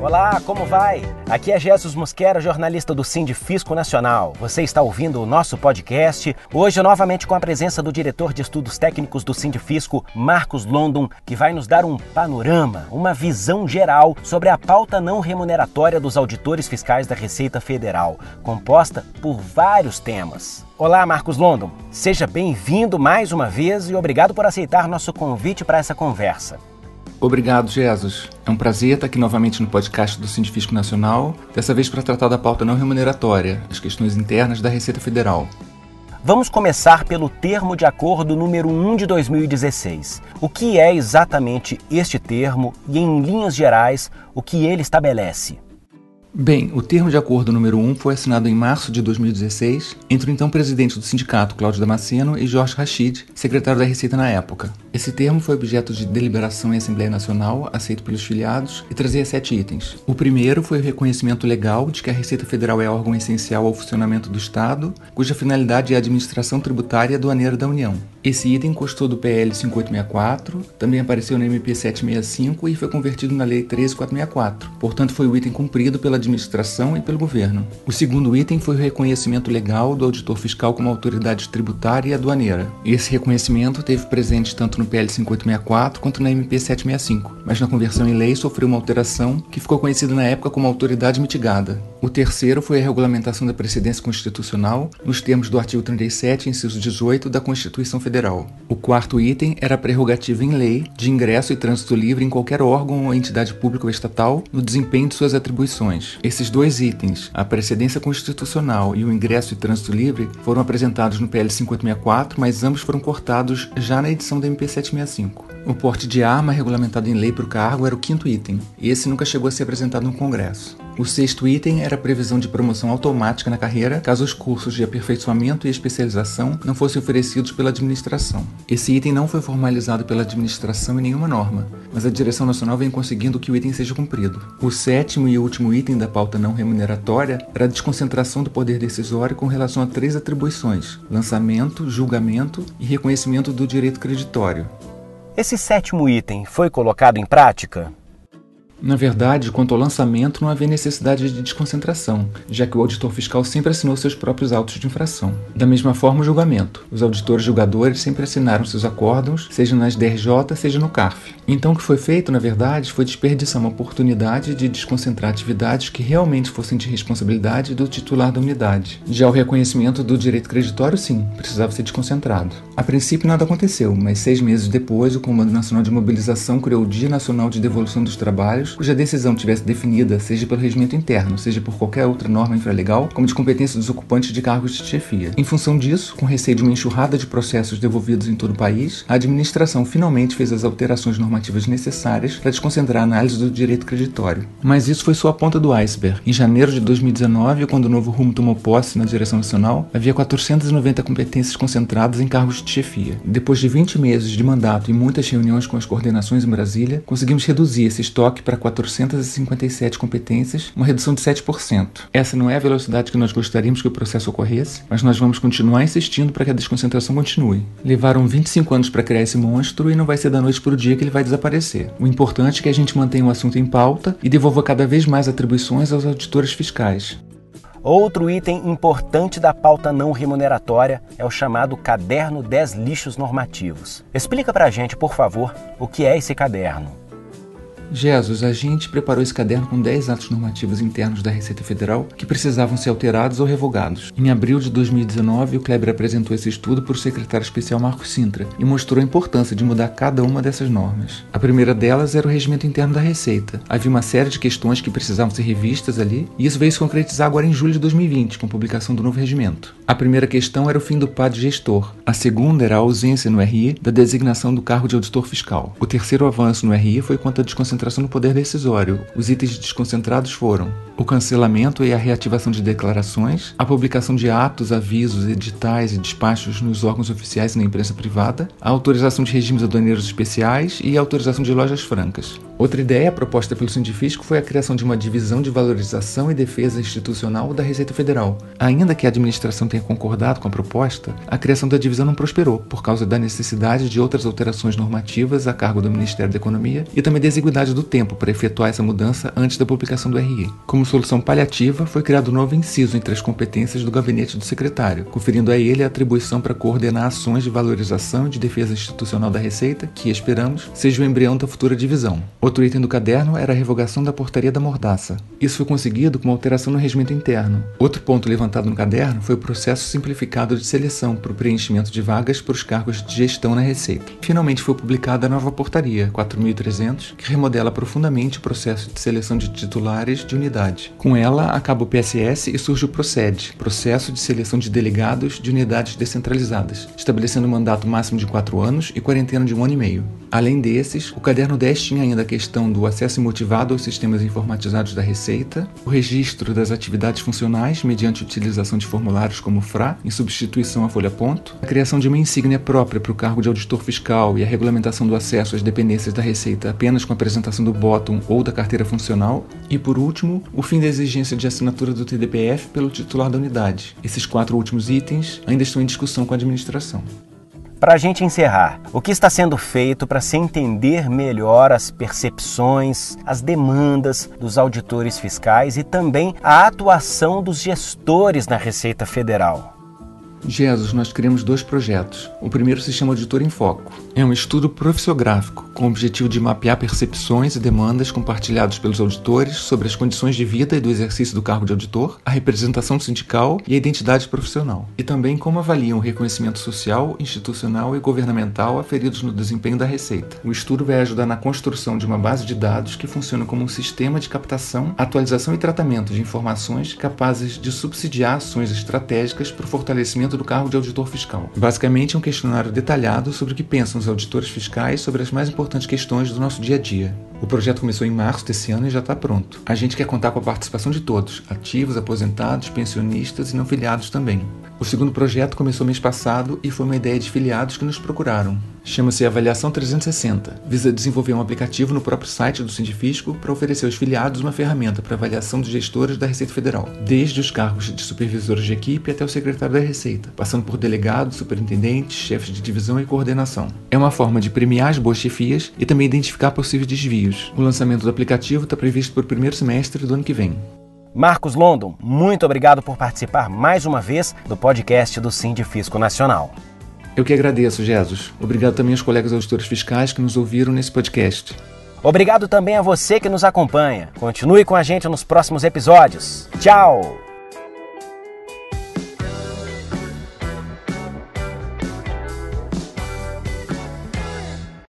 Olá, como vai? Aqui é Jesus Mosquera, jornalista do Sind Fisco Nacional. Você está ouvindo o nosso podcast, hoje novamente com a presença do diretor de estudos técnicos do Sind Fisco, Marcos London, que vai nos dar um panorama, uma visão geral sobre a pauta não remuneratória dos auditores fiscais da Receita Federal, composta por vários temas. Olá, Marcos London. Seja bem-vindo mais uma vez e obrigado por aceitar nosso convite para essa conversa. Obrigado, Jesus. É um prazer estar aqui novamente no podcast do Científico Nacional, dessa vez para tratar da pauta não remuneratória, as questões internas da Receita Federal. Vamos começar pelo termo de acordo número 1 de 2016. O que é exatamente este termo e, em linhas gerais, o que ele estabelece? Bem, o termo de acordo número 1 foi assinado em março de 2016 entre o então presidente do sindicato, Cláudio Damasceno, e Jorge Rachid, secretário da Receita na época. Esse termo foi objeto de deliberação em Assembleia Nacional, aceito pelos filiados, e trazia sete itens. O primeiro foi o reconhecimento legal de que a Receita Federal é órgão essencial ao funcionamento do Estado, cuja finalidade é a administração tributária e aduaneira da União. Esse item constou do PL 5864, também apareceu no MP 765 e foi convertido na Lei 13464. Portanto, foi o item cumprido pela administração e pelo governo. O segundo item foi o reconhecimento legal do auditor fiscal como autoridade tributária e aduaneira. Esse reconhecimento teve presente tanto no PL 5864 quanto na MP 765, mas na conversão em lei sofreu uma alteração que ficou conhecida na época como autoridade mitigada. O terceiro foi a regulamentação da precedência constitucional nos termos do artigo 37, inciso 18 da Constituição Federal. O quarto item era a prerrogativa em lei de ingresso e trânsito livre em qualquer órgão ou entidade pública ou estatal no desempenho de suas atribuições. Esses dois itens, a precedência constitucional e o ingresso e trânsito livre, foram apresentados no PL 564, mas ambos foram cortados já na edição da MP 765. O porte de arma regulamentado em lei para o cargo era o quinto item, esse nunca chegou a ser apresentado no Congresso. O sexto item era a previsão de promoção automática na carreira caso os cursos de aperfeiçoamento e especialização não fossem oferecidos pela administração. Esse item não foi formalizado pela administração em nenhuma norma, mas a direção nacional vem conseguindo que o item seja cumprido. O sétimo e último item da pauta não remuneratória era a desconcentração do poder decisório com relação a três atribuições: lançamento, julgamento e reconhecimento do direito creditório. Esse sétimo item foi colocado em prática? Na verdade, quanto ao lançamento, não havia necessidade de desconcentração, já que o auditor fiscal sempre assinou seus próprios autos de infração. Da mesma forma, o julgamento. Os auditores julgadores sempre assinaram seus acórdãos, seja nas DRJ, seja no CARF. Então, o que foi feito, na verdade, foi desperdiçar uma oportunidade de desconcentrar atividades que realmente fossem de responsabilidade do titular da unidade. Já o reconhecimento do direito creditório, sim, precisava ser desconcentrado. A princípio, nada aconteceu, mas seis meses depois, o Comando Nacional de Mobilização criou o Dia Nacional de Devolução dos Trabalhos cuja decisão tivesse definida, seja pelo regimento interno, seja por qualquer outra norma infralegal, como de competência dos ocupantes de cargos de chefia. Em função disso, com receio de uma enxurrada de processos devolvidos em todo o país, a administração finalmente fez as alterações normativas necessárias para desconcentrar a análise do direito creditório. Mas isso foi só a ponta do iceberg. Em janeiro de 2019, quando o novo rumo tomou posse na direção nacional, havia 490 competências concentradas em cargos chefia. Depois de 20 meses de mandato e muitas reuniões com as coordenações em Brasília, conseguimos reduzir esse estoque para 457 competências, uma redução de 7%. Essa não é a velocidade que nós gostaríamos que o processo ocorresse, mas nós vamos continuar insistindo para que a desconcentração continue. Levaram 25 anos para criar esse monstro e não vai ser da noite para o dia que ele vai desaparecer. O importante é que a gente mantenha o assunto em pauta e devolva cada vez mais atribuições aos auditores fiscais. Outro item importante da pauta não remuneratória é o chamado Caderno 10 Lixos Normativos. Explica pra gente, por favor, o que é esse caderno. Jesus, a gente preparou esse caderno com 10 atos normativos internos da Receita Federal que precisavam ser alterados ou revogados. Em abril de 2019, o Kleber apresentou esse estudo para o secretário especial Marcos Sintra e mostrou a importância de mudar cada uma dessas normas. A primeira delas era o regimento interno da Receita. Havia uma série de questões que precisavam ser revistas ali, e isso veio se concretizar agora em julho de 2020, com a publicação do novo regimento. A primeira questão era o fim do PAD gestor. A segunda era a ausência no RI da designação do cargo de auditor fiscal. O terceiro avanço no RI foi quanto à desconcentração concentração no poder decisório. Os itens desconcentrados foram o cancelamento e a reativação de declarações, a publicação de atos, avisos, editais e despachos nos órgãos oficiais e na imprensa privada, a autorização de regimes aduaneiros especiais e a autorização de lojas francas. Outra ideia proposta pelo Sindifisco foi a criação de uma divisão de valorização e defesa institucional da Receita Federal. Ainda que a administração tenha concordado com a proposta, a criação da divisão não prosperou por causa da necessidade de outras alterações normativas a cargo do Ministério da Economia e também da exiguidade do tempo para efetuar essa mudança antes da publicação do RE. Como solução paliativa, foi criado um novo inciso entre as competências do gabinete do secretário, conferindo a ele a atribuição para coordenar ações de valorização e de defesa institucional da Receita, que, esperamos, seja o embrião da futura divisão. Outro item do caderno era a revogação da portaria da mordaça. Isso foi conseguido com uma alteração no regimento interno. Outro ponto levantado no caderno foi o processo simplificado de seleção para o preenchimento de vagas para os cargos de gestão na Receita. Finalmente foi publicada a nova portaria 4300, que remodela profundamente o processo de seleção de titulares de unidade. Com ela, acaba o PSS e surge o PROCED, Processo de Seleção de Delegados de Unidades Descentralizadas, estabelecendo um mandato máximo de 4 anos e quarentena de um ano e meio. Além desses, o caderno 10 tinha ainda a questão do acesso imotivado aos sistemas informatizados da Receita, o registro das atividades funcionais mediante utilização de formulários como FRA, em substituição à folha ponto, a criação de uma insígnia própria para o cargo de auditor fiscal e a regulamentação do acesso às dependências da Receita apenas com a apresentação do bottom ou da carteira funcional, e por último, o fim da exigência de assinatura do TDPF pelo titular da unidade. Esses quatro últimos itens ainda estão em discussão com a administração. Para a gente encerrar, o que está sendo feito para se entender melhor as percepções, as demandas dos auditores fiscais e também a atuação dos gestores na Receita Federal? Jesus, nós criamos dois projetos. O primeiro se chama Auditor em Foco. É um estudo profissiográfico com o objetivo de mapear percepções e demandas compartilhados pelos auditores sobre as condições de vida e do exercício do cargo de auditor, a representação sindical e a identidade profissional. E também como avaliam o reconhecimento social, institucional e governamental aferidos no desempenho da Receita. O estudo vai ajudar na construção de uma base de dados que funciona como um sistema de captação, atualização e tratamento de informações capazes de subsidiar ações estratégicas para o fortalecimento do cargo de auditor fiscal. Basicamente, é um questionário detalhado sobre o que pensam os auditores fiscais sobre as mais importantes questões do nosso dia a dia. O projeto começou em março desse ano e já está pronto. A gente quer contar com a participação de todos, ativos, aposentados, pensionistas e não filiados também. O segundo projeto começou mês passado e foi uma ideia de filiados que nos procuraram. Chama-se Avaliação 360. Visa desenvolver um aplicativo no próprio site do Sindifisco para oferecer aos filiados uma ferramenta para avaliação dos gestores da Receita Federal, desde os cargos de supervisores de equipe até o secretário da Receita, passando por delegados, superintendentes, chefes de divisão e coordenação. É uma forma de premiar as boas chefias e também identificar possíveis desvios. O lançamento do aplicativo está previsto para o primeiro semestre do ano que vem. Marcos London, muito obrigado por participar mais uma vez do podcast do Sindifisco Nacional. Eu que agradeço, Jesus. Obrigado também aos colegas auditores fiscais que nos ouviram nesse podcast. Obrigado também a você que nos acompanha. Continue com a gente nos próximos episódios. Tchau!